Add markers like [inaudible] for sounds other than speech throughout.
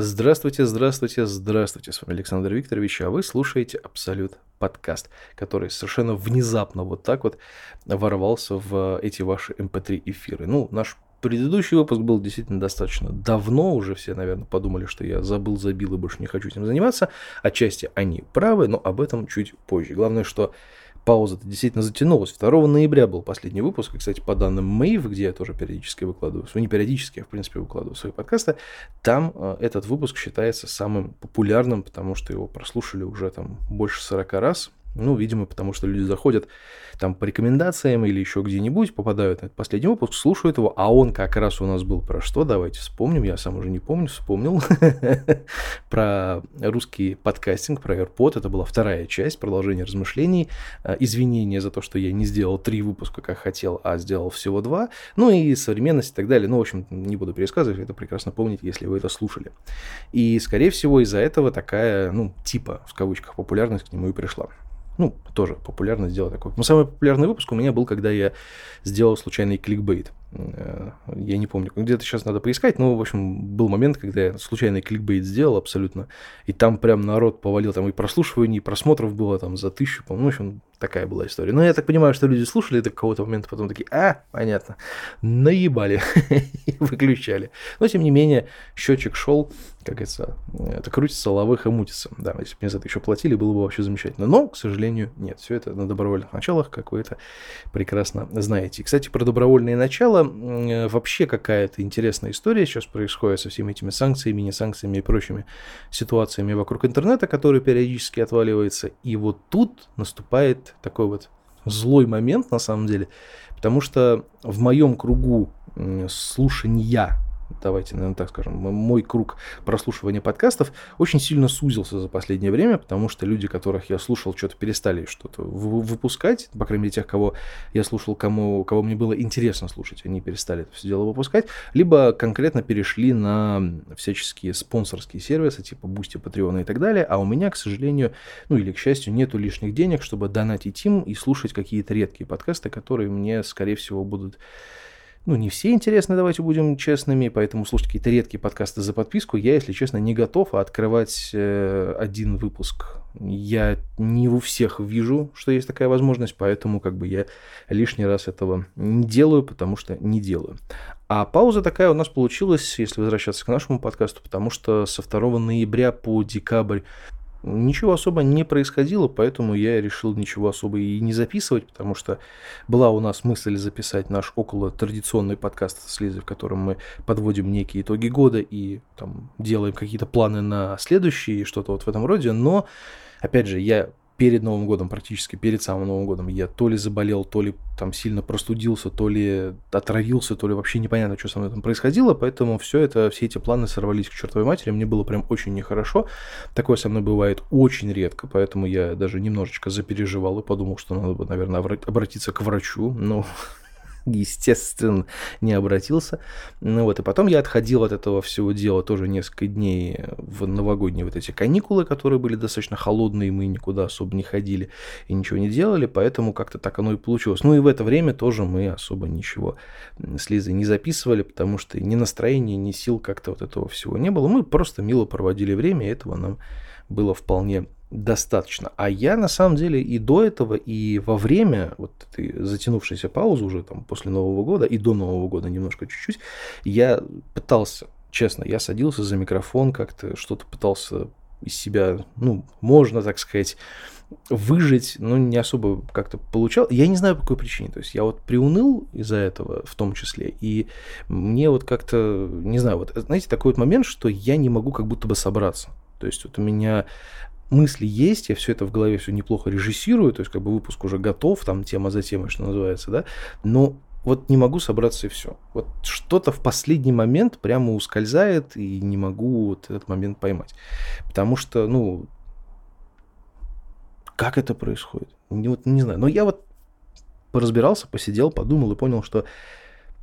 Здравствуйте, здравствуйте, здравствуйте. С вами Александр Викторович, а вы слушаете Абсолют подкаст, который совершенно внезапно вот так вот ворвался в эти ваши MP3 эм эфиры. Ну, наш предыдущий выпуск был действительно достаточно давно, уже все, наверное, подумали, что я забыл, забил и больше не хочу этим заниматься. Отчасти они правы, но об этом чуть позже. Главное, что пауза-то действительно затянулась. 2 ноября был последний выпуск, и, кстати, по данным Мэйв, где я тоже периодически выкладываю, ну, не периодически, а, в принципе, выкладываю свои подкасты, там э, этот выпуск считается самым популярным, потому что его прослушали уже там больше 40 раз, ну, видимо, потому что люди заходят там по рекомендациям или еще где-нибудь, попадают на этот последний выпуск, слушают его, а он как раз у нас был про что? Давайте вспомним, я сам уже не помню, вспомнил. [laughs] про русский подкастинг, про AirPod. Это была вторая часть, продолжение размышлений. Э, извинения за то, что я не сделал три выпуска, как хотел, а сделал всего два. Ну и современность и так далее. Ну, в общем, не буду пересказывать, это прекрасно помните, если вы это слушали. И, скорее всего, из-за этого такая, ну, типа, в кавычках, популярность к нему и пришла ну, тоже популярно сделать такой. Но самый популярный выпуск у меня был, когда я сделал случайный кликбейт. Э, я не помню, где-то сейчас надо поискать, но, в общем, был момент, когда я случайный кликбейт сделал абсолютно, и там прям народ повалил, там и прослушиваний, и просмотров было там за тысячу, по-моему, ну, в общем, такая была история. Но я так понимаю, что люди слушали это какого-то момента, потом такие, а, понятно, наебали, [laughs] выключали. Но, тем не менее, счетчик шел, как говорится, это крутится, лавых и мутится. Да, если бы мне за это еще платили, было бы вообще замечательно. Но, к сожалению, нет, все это на добровольных началах, как вы это прекрасно знаете. И, кстати, про добровольные начала вообще какая-то интересная история сейчас происходит со всеми этими санкциями, не санкциями и прочими ситуациями вокруг интернета, который периодически отваливается. И вот тут наступает такой вот злой момент на самом деле, потому что в моем кругу слушания давайте, наверное, так скажем, мой круг прослушивания подкастов очень сильно сузился за последнее время, потому что люди, которых я слушал, что-то перестали что-то выпускать, по крайней мере, тех, кого я слушал, кому, кого мне было интересно слушать, они перестали это все дело выпускать, либо конкретно перешли на всяческие спонсорские сервисы, типа Boosty, Patreon и так далее, а у меня, к сожалению, ну или к счастью, нету лишних денег, чтобы донатить им и слушать какие-то редкие подкасты, которые мне, скорее всего, будут ну, не все интересны, давайте будем честными, поэтому слушать какие-то редкие подкасты за подписку я, если честно, не готов открывать э, один выпуск. Я не у всех вижу, что есть такая возможность, поэтому как бы я лишний раз этого не делаю, потому что не делаю. А пауза такая у нас получилась, если возвращаться к нашему подкасту, потому что со 2 ноября по декабрь Ничего особо не происходило, поэтому я решил ничего особо и не записывать, потому что была у нас мысль записать наш около традиционный подкаст с Лизой, в котором мы подводим некие итоги года и там делаем какие-то планы на следующие, что-то вот в этом роде, но, опять же, я перед Новым годом, практически перед самым Новым годом, я то ли заболел, то ли там сильно простудился, то ли отравился, то ли вообще непонятно, что со мной там происходило, поэтому все это, все эти планы сорвались к чертовой матери, мне было прям очень нехорошо. Такое со мной бывает очень редко, поэтому я даже немножечко запереживал и подумал, что надо бы, наверное, обратиться к врачу, но естественно, не обратился. Ну вот, и потом я отходил от этого всего дела тоже несколько дней в новогодние вот эти каникулы, которые были достаточно холодные, мы никуда особо не ходили и ничего не делали, поэтому как-то так оно и получилось. Ну и в это время тоже мы особо ничего с Лизой не записывали, потому что ни настроения, ни сил как-то вот этого всего не было. Мы просто мило проводили время, и этого нам было вполне достаточно. А я на самом деле и до этого, и во время вот этой затянувшейся паузы уже там после Нового года, и до Нового года немножко чуть-чуть, я пытался, честно, я садился за микрофон, как-то что-то пытался из себя, ну, можно так сказать, выжить, но не особо как-то получал. Я не знаю по какой причине. То есть я вот приуныл из-за этого в том числе. И мне вот как-то, не знаю, вот знаете, такой вот момент, что я не могу как будто бы собраться. То есть вот у меня мысли есть, я все это в голове все неплохо режиссирую, то есть как бы выпуск уже готов, там тема за темой, что называется, да, но вот не могу собраться и все. Вот что-то в последний момент прямо ускользает, и не могу вот этот момент поймать. Потому что, ну, как это происходит? Не, вот, не знаю. Но я вот поразбирался, посидел, подумал и понял, что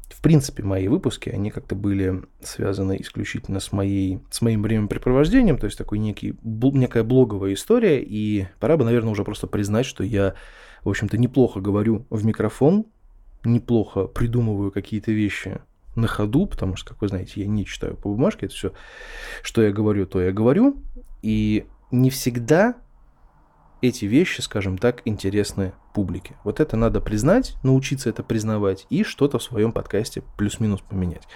в принципе, мои выпуски, они как-то были связаны исключительно с, моей, с моим времяпрепровождением, то есть такой некий, некая блоговая история, и пора бы, наверное, уже просто признать, что я, в общем-то, неплохо говорю в микрофон, неплохо придумываю какие-то вещи на ходу, потому что, как вы знаете, я не читаю по бумажке, это все, что я говорю, то я говорю, и не всегда эти вещи, скажем так, интересны публике. Вот это надо признать, научиться это признавать и что-то в своем подкасте плюс-минус поменять.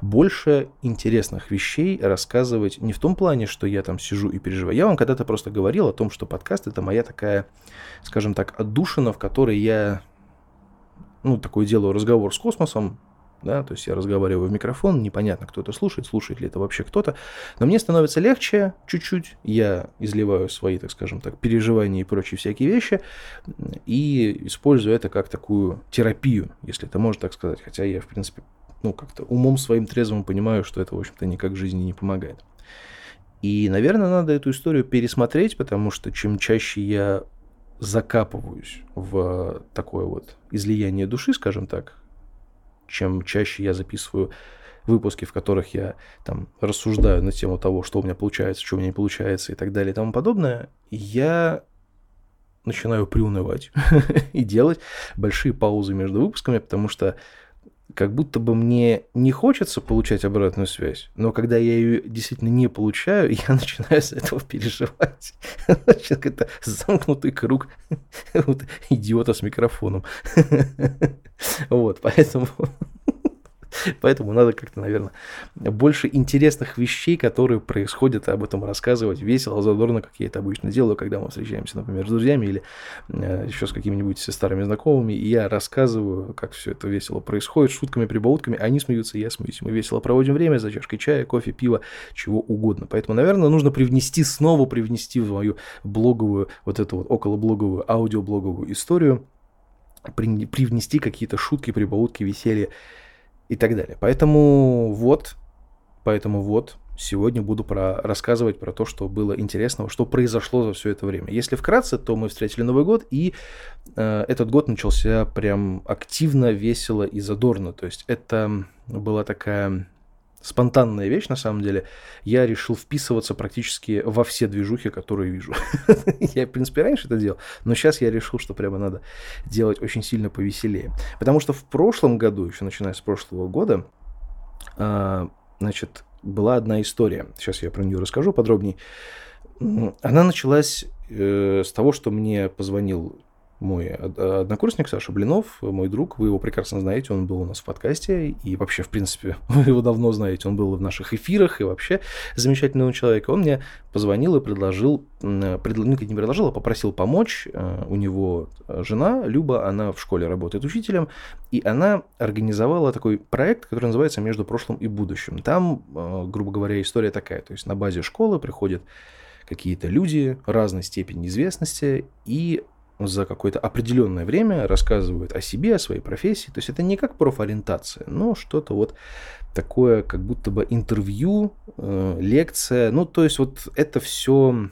Больше интересных вещей рассказывать не в том плане, что я там сижу и переживаю. Я вам когда-то просто говорил о том, что подкаст это моя такая, скажем так, отдушина, в которой я, ну, такой делаю разговор с космосом, да, то есть я разговариваю в микрофон, непонятно, кто это слушает, слушает ли это вообще кто-то, но мне становится легче чуть-чуть, я изливаю свои, так скажем так, переживания и прочие всякие вещи, и использую это как такую терапию, если это можно так сказать, хотя я, в принципе, ну, как-то умом своим трезвым понимаю, что это, в общем-то, никак жизни не помогает. И, наверное, надо эту историю пересмотреть, потому что чем чаще я закапываюсь в такое вот излияние души, скажем так, чем чаще я записываю выпуски, в которых я там рассуждаю на тему того, что у меня получается, что у меня не получается и так далее и тому подобное, я начинаю приунывать [laughs] и делать большие паузы между выпусками, потому что как будто бы мне не хочется получать обратную связь, но когда я ее действительно не получаю, [laughs] я начинаю с этого переживать. [laughs] Значит, это замкнутый круг [laughs] идиота с микрофоном. Вот, поэтому [laughs] Поэтому надо как-то, наверное, больше интересных вещей, которые происходят, об этом рассказывать весело, задорно, как я это обычно делаю, когда мы встречаемся, например, с друзьями или э, еще с какими-нибудь старыми знакомыми, и я рассказываю, как все это весело происходит, шутками, прибаутками, они смеются, я смеюсь. Мы весело проводим время за чашкой чая, кофе, пива, чего угодно. Поэтому, наверное, нужно привнести, снова привнести в мою блоговую, вот эту вот околоблоговую, аудиоблоговую историю, привнести какие-то шутки, прибаутки, веселье и так далее. Поэтому вот, поэтому вот, сегодня буду про, рассказывать про то, что было интересного, что произошло за все это время. Если вкратце, то мы встретили Новый год, и э, этот год начался прям активно, весело и задорно. То есть это была такая спонтанная вещь, на самом деле. Я решил вписываться практически во все движухи, которые вижу. [laughs] я, в принципе, раньше это делал, но сейчас я решил, что прямо надо делать очень сильно повеселее. Потому что в прошлом году, еще начиная с прошлого года, а, значит, была одна история. Сейчас я про нее расскажу подробнее. Она началась э, с того, что мне позвонил мой однокурсник Саша Блинов, мой друг, вы его прекрасно знаете, он был у нас в подкасте, и вообще, в принципе, [laughs] вы его давно знаете, он был в наших эфирах, и вообще замечательный человек. Он мне позвонил и предложил, пред, ну, не предложил, а попросил помочь. Э, у него жена Люба, она в школе работает учителем, и она организовала такой проект, который называется «Между прошлым и будущим». Там, э, грубо говоря, история такая, то есть на базе школы приходят какие-то люди разной степени известности, и за какое-то определенное время рассказывают о себе, о своей профессии. То есть это не как профориентация, но что-то вот такое, как будто бы интервью, э, лекция. Ну, то есть вот это все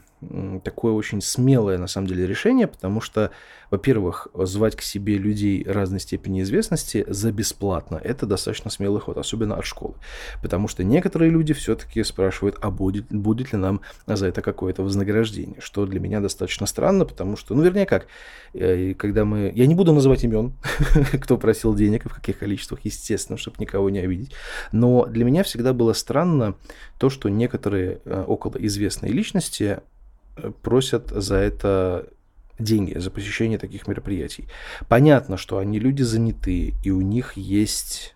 такое очень смелое, на самом деле, решение, потому что, во-первых, звать к себе людей разной степени известности за бесплатно – это достаточно смелый ход, особенно от школы. Потому что некоторые люди все-таки спрашивают, а будет, будет ли нам за это какое-то вознаграждение, что для меня достаточно странно, потому что, ну, вернее, как, э, когда мы... Я не буду называть имен, [laughs] кто просил денег и в каких количествах, естественно, чтобы никого не обидеть, но для меня всегда было странно то, что некоторые э, около известные личности просят за это деньги за посещение таких мероприятий. Понятно, что они люди занятые, и у них есть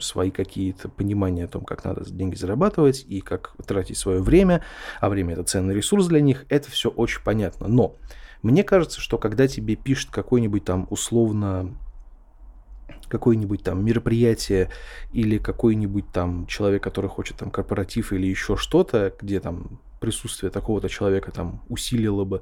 свои какие-то понимания о том, как надо деньги зарабатывать и как тратить свое время, а время это ценный ресурс для них, это все очень понятно. Но мне кажется, что когда тебе пишет какой-нибудь там условно какое-нибудь там мероприятие или какой-нибудь там человек, который хочет там корпоратив или еще что-то, где там присутствие такого-то человека там усилило бы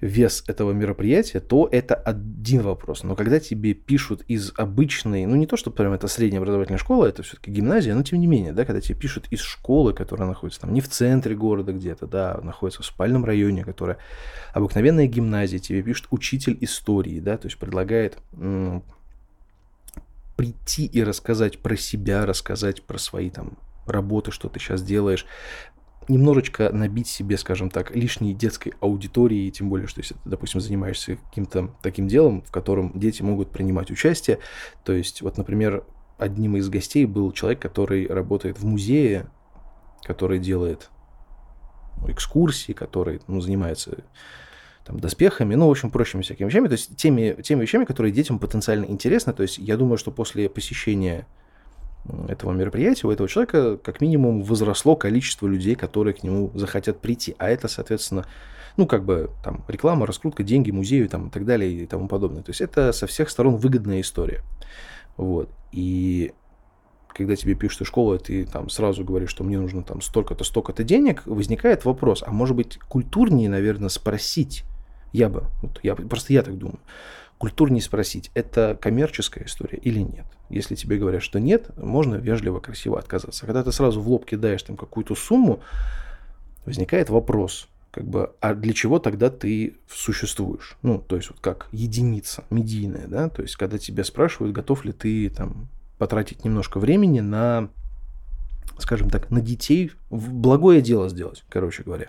вес этого мероприятия, то это один вопрос. Но когда тебе пишут из обычной, ну не то, что прям это средняя образовательная школа, это все-таки гимназия, но тем не менее, да, когда тебе пишут из школы, которая находится там не в центре города где-то, да, находится в спальном районе, которая обыкновенная гимназия, тебе пишет учитель истории, да, то есть предлагает прийти и рассказать про себя, рассказать про свои там работы, что ты сейчас делаешь, немножечко набить себе, скажем так, лишней детской аудитории, тем более, что если ты, допустим, занимаешься каким-то таким делом, в котором дети могут принимать участие, то есть, вот, например, одним из гостей был человек, который работает в музее, который делает ну, экскурсии, который ну, занимается там, доспехами, ну, в общем, прочими всякими вещами, то есть теми, теми вещами, которые детям потенциально интересны. То есть я думаю, что после посещения этого мероприятия у этого человека как минимум возросло количество людей, которые к нему захотят прийти. А это, соответственно, ну, как бы там реклама, раскрутка, деньги музею там, и так далее и тому подобное. То есть это со всех сторон выгодная история. Вот. И когда тебе пишут из школы, ты там сразу говоришь, что мне нужно там столько-то, столько-то денег, возникает вопрос, а может быть культурнее, наверное, спросить, я бы, вот я, просто я так думаю, культурнее спросить, это коммерческая история или нет. Если тебе говорят, что нет, можно вежливо, красиво отказаться. Когда ты сразу в лоб кидаешь там какую-то сумму, возникает вопрос, как бы, а для чего тогда ты существуешь? Ну, то есть вот как единица медийная, да, то есть когда тебя спрашивают, готов ли ты там потратить немножко времени на, скажем так, на детей, благое дело сделать, короче говоря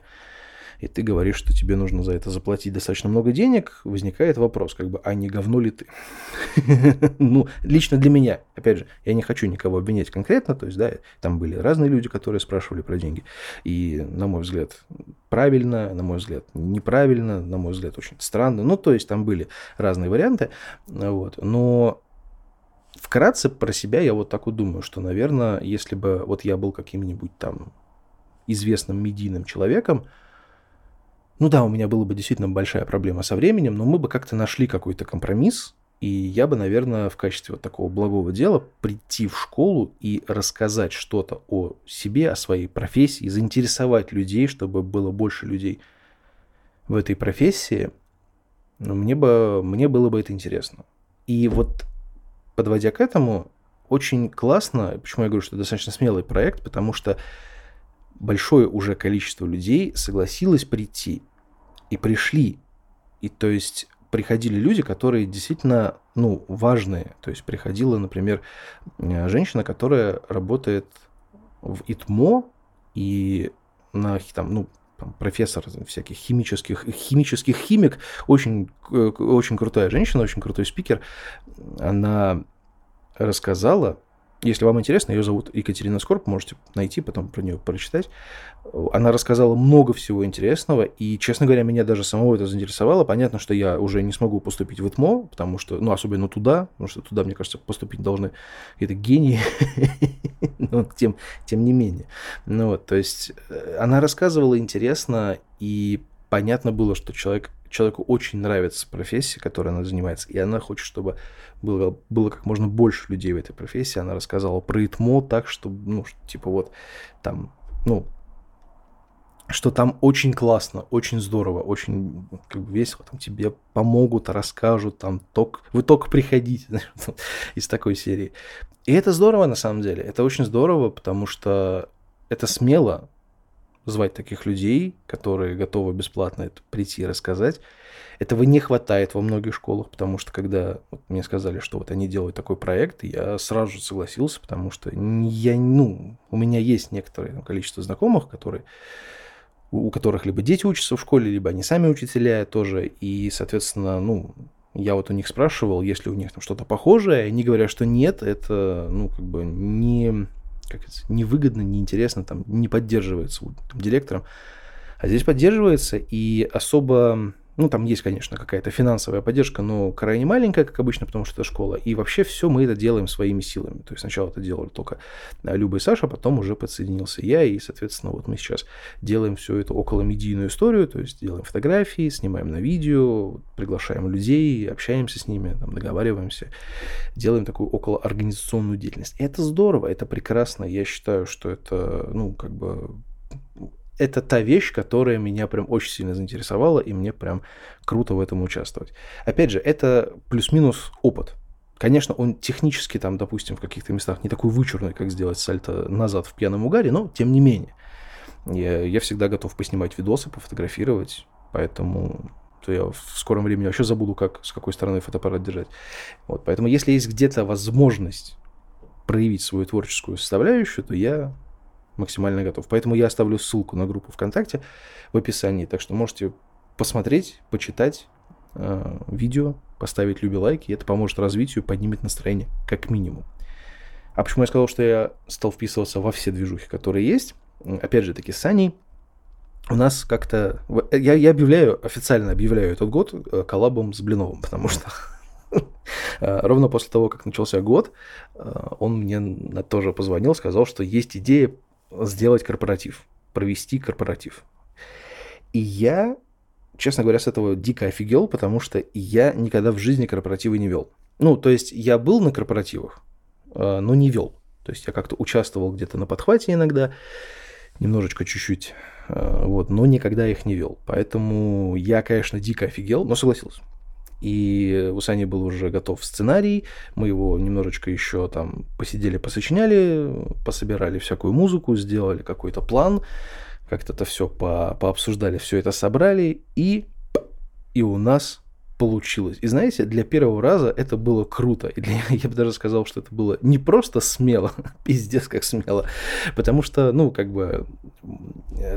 и ты говоришь, что тебе нужно за это заплатить достаточно много денег, возникает вопрос, как бы, а не говно ли ты? [laughs] Ну, лично для меня, опять же, я не хочу никого обвинять конкретно, то есть, да, там были разные люди, которые спрашивали про деньги, и, на мой взгляд, правильно, на мой взгляд, неправильно, на мой взгляд, очень странно, ну, то есть, там были разные варианты, вот, но вкратце про себя я вот так вот думаю, что, наверное, если бы вот я был каким-нибудь там известным медийным человеком, ну да, у меня была бы действительно большая проблема со временем, но мы бы как-то нашли какой-то компромисс, и я бы, наверное, в качестве вот такого благого дела прийти в школу и рассказать что-то о себе, о своей профессии, заинтересовать людей, чтобы было больше людей в этой профессии, ну, мне, бы, мне было бы это интересно. И вот подводя к этому, очень классно, почему я говорю, что это достаточно смелый проект, потому что большое уже количество людей согласилось прийти и пришли. И то есть приходили люди, которые действительно, ну, важные. То есть приходила, например, э, женщина, которая работает в ИТМО и на там, ну, там, профессор всяких химических, химических химик, очень, очень крутая женщина, очень крутой спикер, она рассказала, если вам интересно, ее зовут Екатерина Скорб, можете найти, потом про нее прочитать. Она рассказала много всего интересного, и, честно говоря, меня даже самого это заинтересовало. Понятно, что я уже не смогу поступить в ИТМО, потому что, ну, особенно туда, потому что туда, мне кажется, поступить должны какие-то гении, [laughs] но тем, тем не менее. Ну вот, то есть э, она рассказывала интересно, и понятно было, что человек человеку очень нравится профессия, которой она занимается, и она хочет, чтобы было, было как можно больше людей в этой профессии. Она рассказала про ИТМО так, что, ну, типа вот там, ну, что там очень классно, очень здорово, очень как бы весело, там тебе помогут, расскажут, там ток, вы только приходите [laughs] из такой серии. И это здорово на самом деле, это очень здорово, потому что это смело, звать таких людей, которые готовы бесплатно это прийти и рассказать. Этого не хватает во многих школах, потому что когда вот мне сказали, что вот они делают такой проект, я сразу же согласился, потому что я, ну, у меня есть некоторое количество знакомых, которые у которых либо дети учатся в школе, либо они сами учителя тоже, и, соответственно, ну, я вот у них спрашивал, есть ли у них там что-то похожее, они говорят, что нет, это, ну, как бы не как это, невыгодно, неинтересно, там, не поддерживается там, директором. А здесь поддерживается, и особо ну, там есть, конечно, какая-то финансовая поддержка, но крайне маленькая, как обычно, потому что это школа. И вообще все мы это делаем своими силами. То есть сначала это делали только Люба и Саша, а потом уже подсоединился я. И, соответственно, вот мы сейчас делаем все это около медийную историю, то есть делаем фотографии, снимаем на видео, приглашаем людей, общаемся с ними, там, договариваемся, делаем такую около организационную деятельность. И это здорово, это прекрасно. Я считаю, что это, ну, как бы это та вещь, которая меня прям очень сильно заинтересовала, и мне прям круто в этом участвовать. Опять же, это плюс-минус опыт. Конечно, он технически там, допустим, в каких-то местах не такой вычурный, как сделать сальто назад в пьяном угаре, но тем не менее. Я, я всегда готов поснимать видосы, пофотографировать, поэтому то я в скором времени вообще забуду, как, с какой стороны фотоаппарат держать. Вот, поэтому если есть где-то возможность проявить свою творческую составляющую, то я максимально готов. Поэтому я оставлю ссылку на группу ВКонтакте в описании, так что можете посмотреть, почитать э, видео, поставить люби лайки, это поможет развитию, поднимет настроение как минимум. А почему я сказал, что я стал вписываться во все движухи, которые есть? Опять же таки, с Аней у нас как-то... Я, я объявляю, официально объявляю этот год э, коллабом с Блиновым, [laughs] потому что э, ровно после того, как начался год, э, он мне тоже позвонил, сказал, что есть идея сделать корпоратив, провести корпоратив. И я, честно говоря, с этого дико офигел, потому что я никогда в жизни корпоративы не вел. Ну, то есть я был на корпоративах, но не вел. То есть я как-то участвовал где-то на подхвате иногда, немножечко чуть-чуть Э, вот, но никогда их не вел. Поэтому я, конечно, дико офигел, но согласился. И у Сани был уже готов сценарий, мы его немножечко еще там посидели, посочиняли, пособирали всякую музыку, сделали какой-то план, как-то это все по пообсуждали, все это собрали, и, и у нас получилось. И знаете, для первого раза это было круто. И для, [laughs] я бы даже сказал, что это было не просто смело, [laughs] пиздец как смело, потому что, ну, как бы,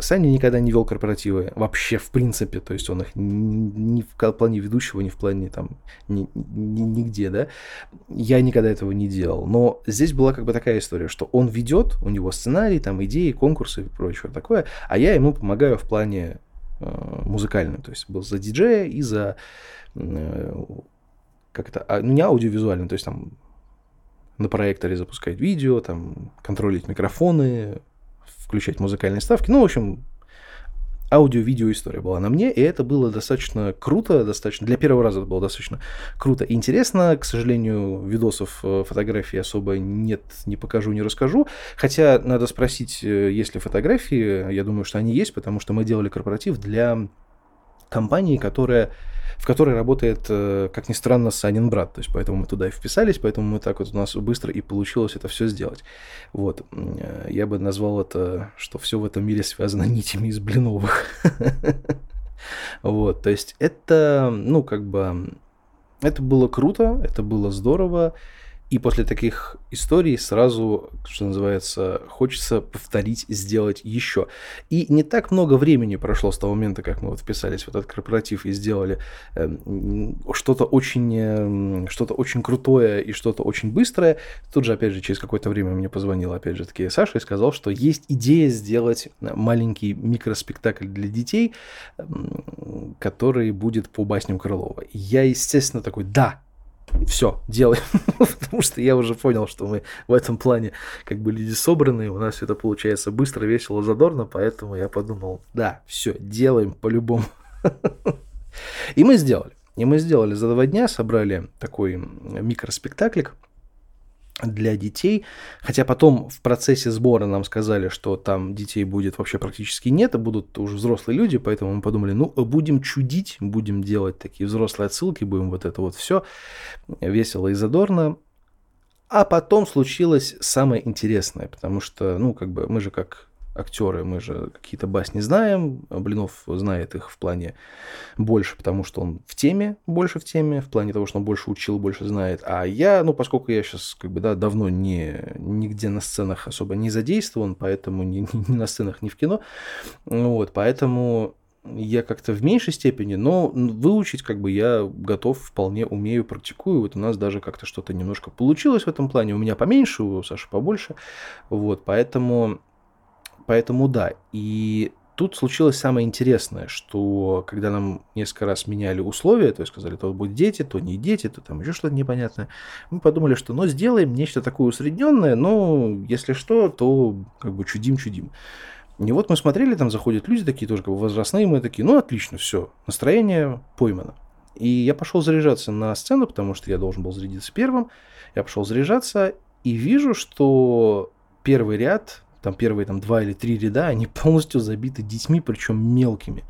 Саня никогда не вел корпоративы вообще, в принципе, то есть он их ни в плане ведущего, ни в плане там, ни, ни, нигде, да, я никогда этого не делал. Но здесь была как бы такая история, что он ведет, у него сценарий, там, идеи, конкурсы и прочее такое, а я ему помогаю в плане э, музыкальном, то есть был за диджея и за Э, как это, а, ну не аудиовизуально, то есть там на проекторе запускать видео, там контролить микрофоны, включать музыкальные ставки. Ну, в общем, аудио-видео история была на мне, и это было достаточно круто, достаточно для первого раза это было достаточно круто и интересно. К сожалению, видосов, э, фотографий особо нет, не покажу, не расскажу. Хотя надо спросить, э, есть ли фотографии. Я думаю, что они есть, потому что мы делали корпоратив для компании, которая в которой работает, э, как ни странно, Санин брат. То есть поэтому мы туда и вписались, поэтому мы так вот у нас быстро и получилось это все сделать. Вот. Э, я бы назвал это, что все в этом мире связано [laughs] нитями из блиновых. [laughs] Вот. То есть это, ну, как бы, это было круто, это было здорово. И после таких историй сразу, что называется, хочется повторить, сделать еще. И не так много времени прошло с того момента, как мы вот вписались в этот корпоратив и сделали э, что-то очень, э, что-то очень крутое и что-то очень быстрое. Тут же, опять же, через какое-то время мне позвонил, опять же, таки Саша и сказал, что есть идея сделать маленький микроспектакль для детей, э, который будет по басням Крылова. Я, естественно, такой, да, все, делаем. [laughs] Потому что я уже понял, что мы в этом плане как бы люди собранные, у нас это получается быстро, весело, задорно, поэтому я подумал, да, все, делаем по-любому. [laughs] И мы сделали. И мы сделали за два дня, собрали такой микроспектаклик, для детей. Хотя потом в процессе сбора нам сказали, что там детей будет вообще практически нет, а будут уже взрослые люди, поэтому мы подумали, ну, будем чудить, будем делать такие взрослые отсылки, будем вот это вот все весело и задорно. А потом случилось самое интересное, потому что, ну, как бы мы же как актеры, мы же какие-то басни знаем, Блинов знает их в плане больше, потому что он в теме, больше в теме, в плане того, что он больше учил, больше знает. А я, ну, поскольку я сейчас, как бы, да, давно не, нигде на сценах особо не задействован, поэтому ни, ни на сценах, ни в кино, вот, поэтому я как-то в меньшей степени, но выучить как бы я готов, вполне умею, практикую. Вот у нас даже как-то что-то немножко получилось в этом плане. У меня поменьше, у Саши побольше. Вот, поэтому Поэтому да. И тут случилось самое интересное, что когда нам несколько раз меняли условия, то есть сказали, то будут дети, то не дети, то там еще что-то непонятное, мы подумали, что ну сделаем нечто такое усредненное, но если что, то как бы чудим-чудим. И вот мы смотрели, там заходят люди такие тоже как бы возрастные, мы такие, ну отлично, все, настроение поймано. И я пошел заряжаться на сцену, потому что я должен был зарядиться первым. Я пошел заряжаться и вижу, что первый ряд там первые там два или три ряда, они [laughs] полностью забиты детьми, причем мелкими.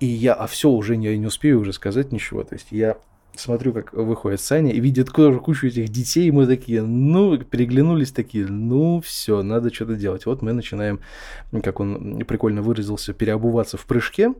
И я, а все, уже не, не успею уже сказать ничего. То есть я смотрю, как выходит Саня, и видит кучу этих детей, и мы такие, ну, переглянулись такие, ну, все, надо что-то делать. Вот мы начинаем, как он прикольно выразился, переобуваться в прыжке,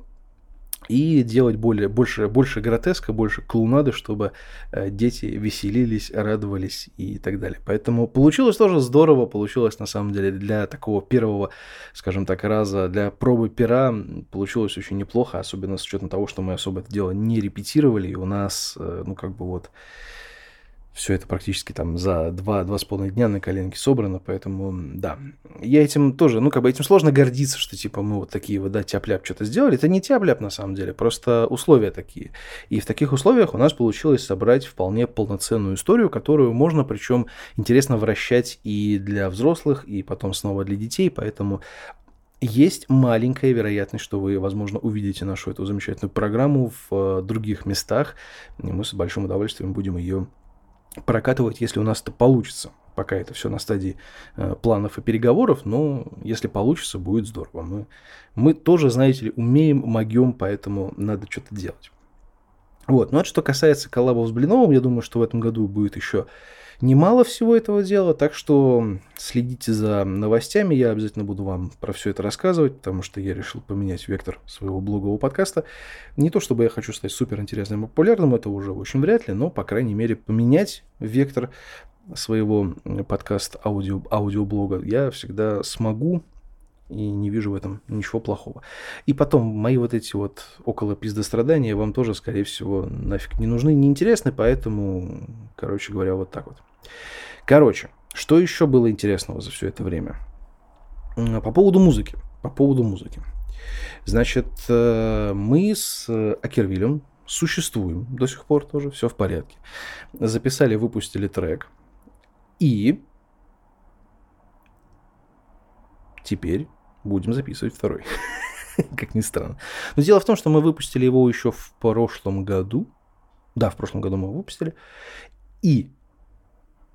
и делать более, больше, больше гротеска, больше клоунады, чтобы э, дети веселились, радовались и так далее. Поэтому получилось тоже здорово, получилось на самом деле для такого первого, скажем так, раза, для пробы пера получилось очень неплохо, особенно с учетом того, что мы особо это дело не репетировали, и у нас, э, ну, как бы вот все это практически там за два-два с половиной дня на коленке собрано, поэтому, да. Я этим тоже, ну, как бы этим сложно гордиться, что, типа, мы вот такие вот, да, тяп-ляп что-то сделали. Это не тяп-ляп, на самом деле, просто условия такие. И в таких условиях у нас получилось собрать вполне полноценную историю, которую можно, причем, интересно вращать и для взрослых, и потом снова для детей, поэтому есть маленькая вероятность, что вы, возможно, увидите нашу эту замечательную программу в э, других местах, и мы с большим удовольствием будем ее прокатывать, если у нас это получится. Пока это все на стадии э, планов и переговоров, но если получится, будет здорово. Мы, мы тоже, знаете ли, умеем, могем, поэтому надо что-то делать. Вот. Ну, а что касается коллабов с Блиновым, я думаю, что в этом году будет еще немало всего этого дела, так что следите за новостями, я обязательно буду вам про все это рассказывать, потому что я решил поменять вектор своего блогового подкаста. Не то чтобы я хочу стать супер интересным и популярным, это уже очень вряд ли, но, по крайней мере, поменять вектор своего подкаста аудио, аудиоблога я всегда смогу, и не вижу в этом ничего плохого. И потом, мои вот эти вот около пиздострадания вам тоже, скорее всего, нафиг не нужны, не интересны, поэтому, короче говоря, вот так вот. Короче, что еще было интересного за все это время? По поводу музыки. По поводу музыки. Значит, э, мы с Акервилем существуем до сих пор тоже, все в порядке. Записали, выпустили трек. И теперь будем записывать второй. [laughs] как ни странно. Но дело в том, что мы выпустили его еще в прошлом году. Да, в прошлом году мы его выпустили. И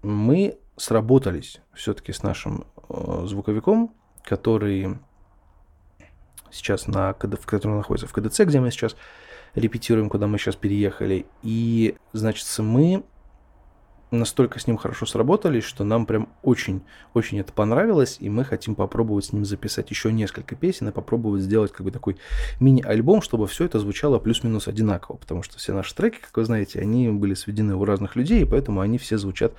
мы сработались все-таки с нашим э, звуковиком, который сейчас на, в котором находится в КДЦ, где мы сейчас репетируем, куда мы сейчас переехали. И, значит, мы настолько с ним хорошо сработались, что нам прям очень-очень это понравилось, и мы хотим попробовать с ним записать еще несколько песен и попробовать сделать как бы такой мини-альбом, чтобы все это звучало плюс-минус одинаково, потому что все наши треки, как вы знаете, они были сведены у разных людей, и поэтому они все звучат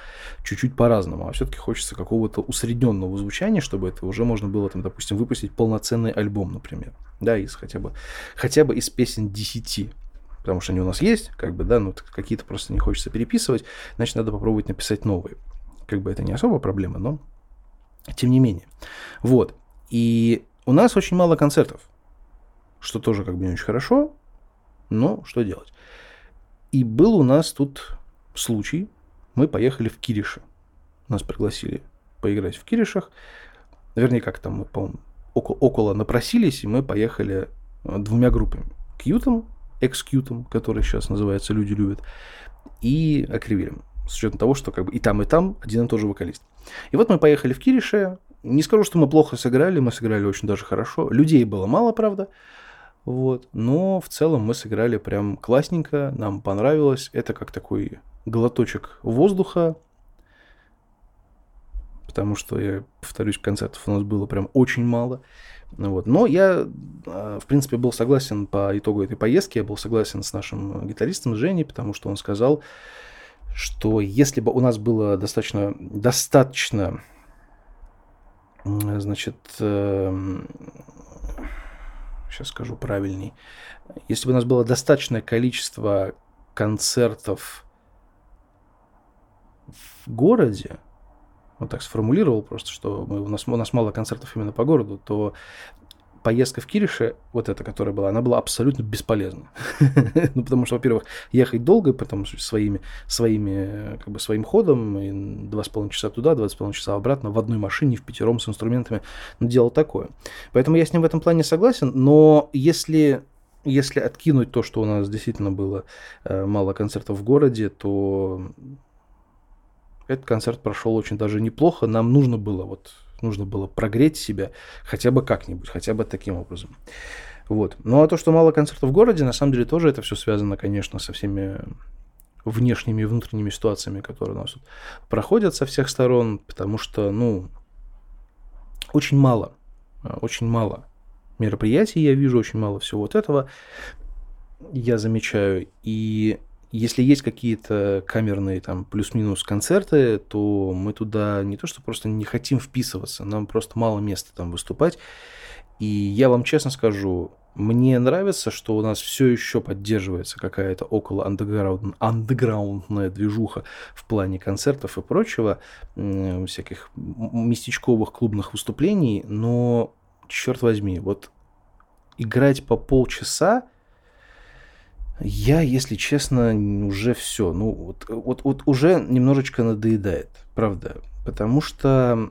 чуть-чуть по-разному, а все-таки хочется какого-то усредненного звучания, чтобы это уже можно было, там, допустим, выпустить полноценный альбом, например, да, из хотя бы, хотя бы из песен 10 потому что они у нас есть, как бы, да, ну, какие-то просто не хочется переписывать, значит, надо попробовать написать новые. Как бы это не особо проблема, но тем не менее. Вот. И у нас очень мало концертов, что тоже как бы не очень хорошо, но что делать. И был у нас тут случай, мы поехали в Кириши. Нас пригласили поиграть в Киришах. Вернее, как там мы, по-моему, около, около напросились, и мы поехали э, двумя группами. Кьютом экскьютом, который сейчас называется «Люди любят», и акривилем. С учетом того, что как бы и там, и там один и тот же вокалист. И вот мы поехали в Кирише. Не скажу, что мы плохо сыграли, мы сыграли очень даже хорошо. Людей было мало, правда. Вот. Но в целом мы сыграли прям классненько, нам понравилось. Это как такой глоточек воздуха, потому что, я повторюсь, концертов у нас было прям очень мало. Вот. Но я, а, в принципе, был согласен по итогу этой поездки, я был согласен с нашим гитаристом Женей, потому что он сказал, что если бы у нас было достаточно, достаточно значит, сейчас эм, скажу правильней, если бы у нас было достаточное количество концертов в городе, вот так сформулировал просто, что мы, у, нас, у нас мало концертов именно по городу, то поездка в Кирише, вот эта, которая была, она была абсолютно бесполезна. [laughs] ну, потому что, во-первых, ехать долго, потом своими, своими, как бы своим ходом, с половиной часа туда, два с половиной часа обратно, в одной машине, в пятером с инструментами, ну, дело такое. Поэтому я с ним в этом плане согласен, но если если откинуть то, что у нас действительно было э, мало концертов в городе, то этот концерт прошел очень даже неплохо. Нам нужно было вот нужно было прогреть себя хотя бы как-нибудь, хотя бы таким образом. Вот. Ну а то, что мало концертов в городе, на самом деле тоже это все связано, конечно, со всеми внешними и внутренними ситуациями, которые у нас тут проходят со всех сторон, потому что, ну, очень мало, очень мало мероприятий я вижу, очень мало всего вот этого я замечаю. И если есть какие-то камерные там плюс-минус концерты, то мы туда не то что просто не хотим вписываться, нам просто мало места там выступать. И я вам честно скажу, мне нравится, что у нас все еще поддерживается какая-то около андеграунд, андеграундная движуха в плане концертов и прочего, всяких местечковых клубных выступлений, но, черт возьми, вот играть по полчаса, я, если честно, уже все. Ну, вот, вот, вот уже немножечко надоедает, правда. Потому что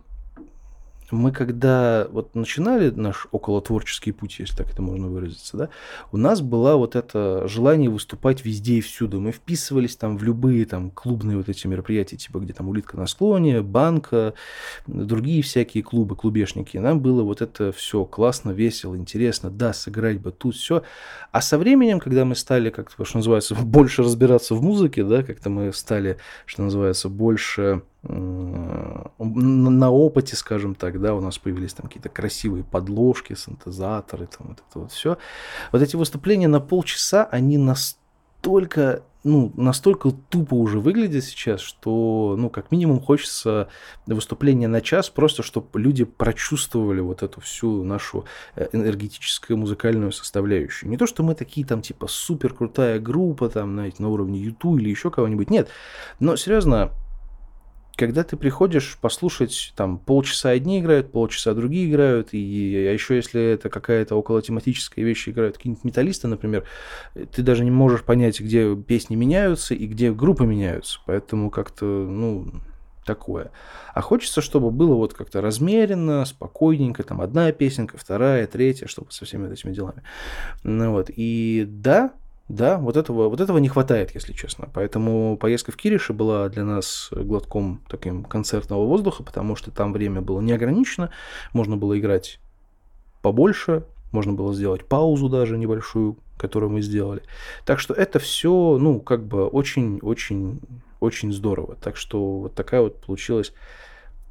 мы когда вот начинали наш околотворческий путь, если так это можно выразиться, да, у нас было вот это желание выступать везде и всюду. Мы вписывались там в любые там клубные вот эти мероприятия, типа где там улитка на склоне, банка, другие всякие клубы, клубешники. Нам было вот это все классно, весело, интересно, да, сыграть бы тут все. А со временем, когда мы стали, как что называется, [laughs] больше разбираться в музыке, да, как-то мы стали, что называется, больше на опыте, скажем так, да, у нас появились там какие-то красивые подложки, синтезаторы, там вот это вот все. Вот эти выступления на полчаса, они настолько, ну, настолько тупо уже выглядят сейчас, что, ну, как минимум хочется выступление на час, просто чтобы люди прочувствовали вот эту всю нашу э, энергетическую музыкальную составляющую. Не то, что мы такие там, типа, супер крутая группа, там, знаете, на уровне YouTube или еще кого-нибудь, нет. Но, серьезно, когда ты приходишь послушать, там, полчаса одни играют, полчаса другие играют, и а еще если это какая-то около тематическая вещь, играют какие-нибудь металлисты, например, ты даже не можешь понять, где песни меняются и где группы меняются. Поэтому как-то, ну, такое. А хочется, чтобы было вот как-то размеренно, спокойненько, там одна песенка, вторая, третья, чтобы со всеми этими делами. Ну вот, и да, да, вот этого, вот этого не хватает, если честно. Поэтому поездка в Кириши была для нас глотком таким концертного воздуха, потому что там время было неограничено, можно было играть побольше, можно было сделать паузу даже небольшую, которую мы сделали. Так что это все, ну, как бы очень-очень очень здорово. Так что вот такая вот получилась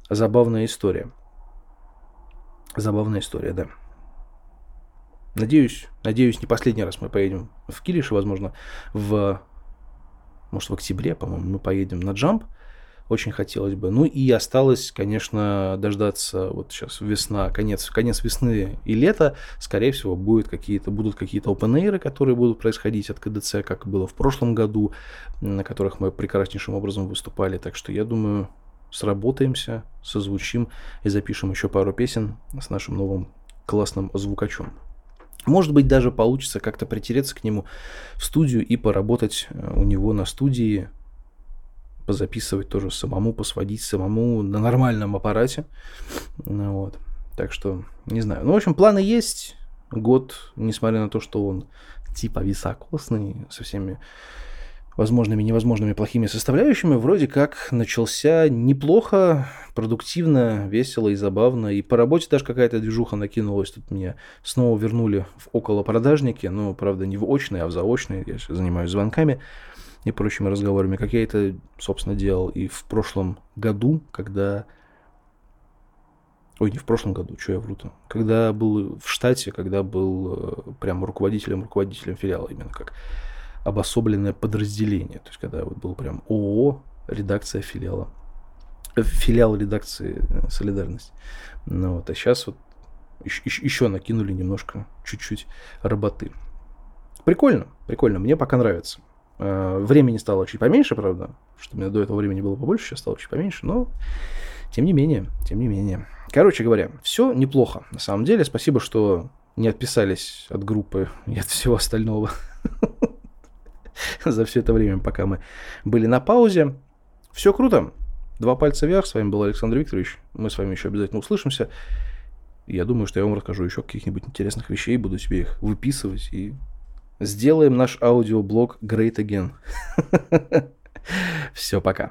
забавная история. Забавная история, да. Надеюсь, надеюсь, не последний раз мы поедем в Килиш, возможно, в, может, в октябре, по-моему, мы поедем на джамп. Очень хотелось бы. Ну и осталось, конечно, дождаться вот сейчас весна, конец, конец весны и лета. Скорее всего, будет какие-то, будут какие-то open которые будут происходить от КДЦ, как было в прошлом году, на которых мы прекраснейшим образом выступали. Так что я думаю, сработаемся, созвучим и запишем еще пару песен с нашим новым классным звукачом. Может быть, даже получится как-то притереться к нему в студию и поработать э, у него на студии, позаписывать тоже самому, посводить самому на нормальном аппарате. Ну, вот. Так что, не знаю. Ну, в общем, планы есть. Год, несмотря на то, что он типа високосный, со всеми возможными и невозможными плохими составляющими, вроде как начался неплохо, продуктивно, весело и забавно. И по работе даже какая-то движуха накинулась. Тут меня снова вернули в около продажники, но, правда, не в очные, а в заочные. Я сейчас занимаюсь звонками и прочими разговорами, как я это, собственно, делал и в прошлом году, когда... Ой, не в прошлом году, что я вру-то. Когда был в штате, когда был э, прям руководителем, руководителем филиала, именно как обособленное подразделение. То есть, когда вот был прям ООО, редакция филиала. Э, филиал редакции э, «Солидарность». Ну, вот, а сейчас вот еще, накинули немножко, чуть-чуть работы. Прикольно, прикольно, мне пока нравится. Э, времени стало чуть поменьше, правда, что у меня до этого времени было побольше, сейчас стало чуть поменьше, но тем не менее, тем не менее. Короче говоря, все неплохо, на самом деле. Спасибо, что не отписались от группы и от всего остального. [laughs] [laughs] за все это время, пока мы были на паузе. Все круто. Два пальца вверх. С вами был Александр Викторович. Мы с вами еще обязательно услышимся. Я думаю, что я вам расскажу еще каких-нибудь интересных вещей, буду себе их выписывать и сделаем наш аудиоблог Great Again. [laughs] Все, пока.